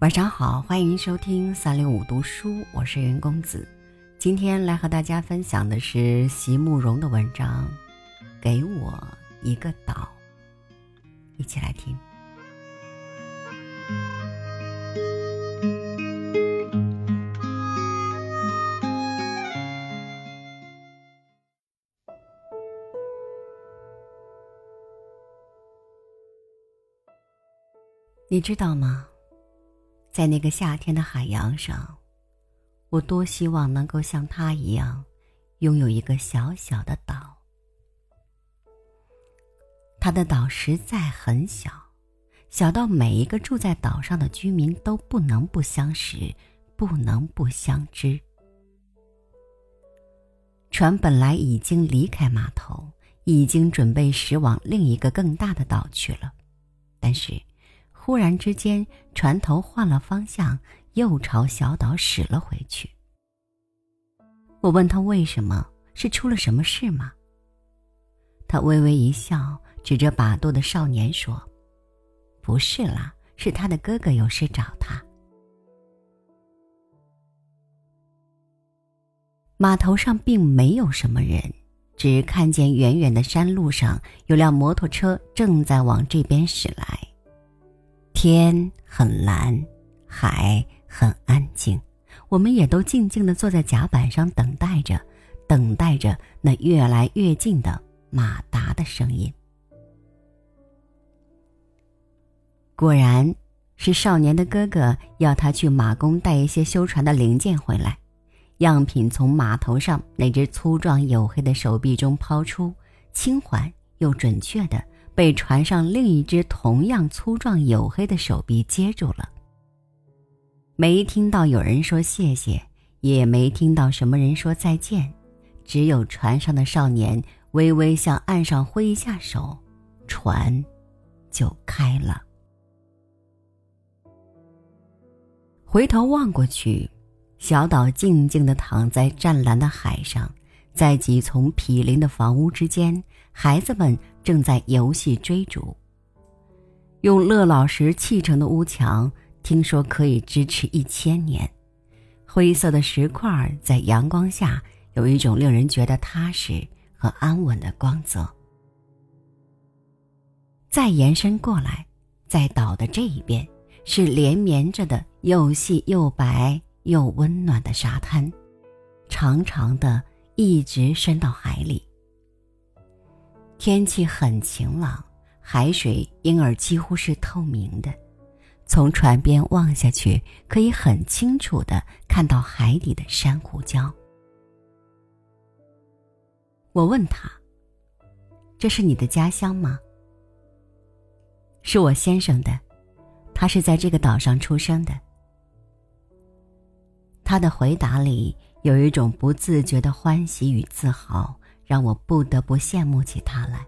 晚上好，欢迎收听三六五读书，我是云公子。今天来和大家分享的是席慕容的文章，《给我一个岛》，一起来听。你知道吗？在那个夏天的海洋上，我多希望能够像他一样，拥有一个小小的岛。他的岛实在很小，小到每一个住在岛上的居民都不能不相识，不能不相知。船本来已经离开码头，已经准备驶往另一个更大的岛去了，但是。忽然之间，船头换了方向，又朝小岛驶了回去。我问他为什么，是出了什么事吗？他微微一笑，指着把舵的少年说：“不是啦，是他的哥哥有事找他。”码头上并没有什么人，只看见远远的山路上有辆摩托车正在往这边驶来。天很蓝，海很安静，我们也都静静的坐在甲板上等待着，等待着那越来越近的马达的声音。果然，是少年的哥哥要他去马工带一些修船的零件回来，样品从码头上那只粗壮黝黑的手臂中抛出，轻缓又准确的。被船上另一只同样粗壮黝黑的手臂接住了。没听到有人说谢谢，也没听到什么人说再见，只有船上的少年微微向岸上挥一下手，船就开了。回头望过去，小岛静静地躺在湛蓝的海上，在几丛毗邻的房屋之间，孩子们。正在游戏追逐。用乐老石砌成的屋墙，听说可以支持一千年。灰色的石块在阳光下有一种令人觉得踏实和安稳的光泽。再延伸过来，在岛的这一边是连绵着的又细又白又温暖的沙滩，长长的，一直伸到海里。天气很晴朗，海水因而几乎是透明的。从船边望下去，可以很清楚的看到海底的珊瑚礁。我问他：“这是你的家乡吗？”是我先生的，他是在这个岛上出生的。他的回答里有一种不自觉的欢喜与自豪。让我不得不羡慕起他来。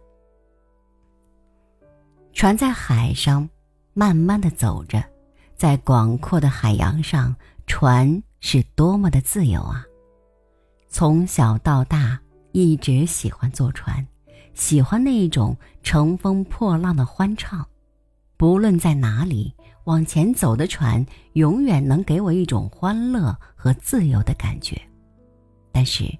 船在海上慢慢的走着，在广阔的海洋上，船是多么的自由啊！从小到大，一直喜欢坐船，喜欢那一种乘风破浪的欢畅。不论在哪里，往前走的船永远能给我一种欢乐和自由的感觉。但是。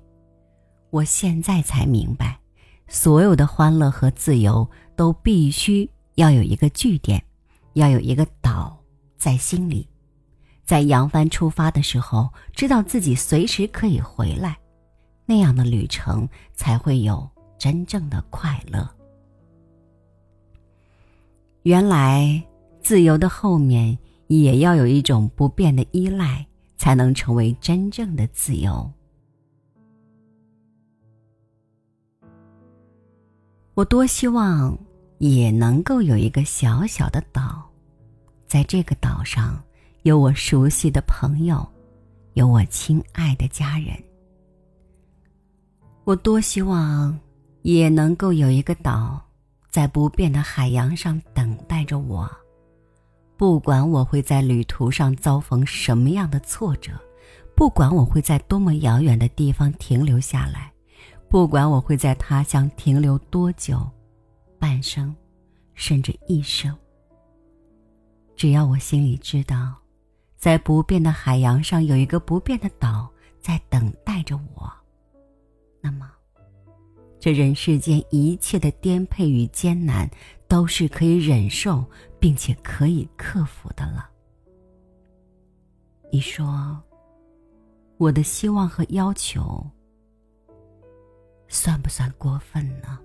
我现在才明白，所有的欢乐和自由都必须要有一个据点，要有一个岛在心里，在扬帆出发的时候，知道自己随时可以回来，那样的旅程才会有真正的快乐。原来，自由的后面也要有一种不变的依赖，才能成为真正的自由。我多希望也能够有一个小小的岛，在这个岛上有我熟悉的朋友，有我亲爱的家人。我多希望也能够有一个岛，在不变的海洋上等待着我。不管我会在旅途上遭逢什么样的挫折，不管我会在多么遥远的地方停留下来。不管我会在他乡停留多久，半生，甚至一生，只要我心里知道在不变的海洋上有一个不变的岛在等待着我，那么，这人世间一切的颠沛与艰难都是可以忍受并且可以克服的了。你说，我的希望和要求算不算过分呢？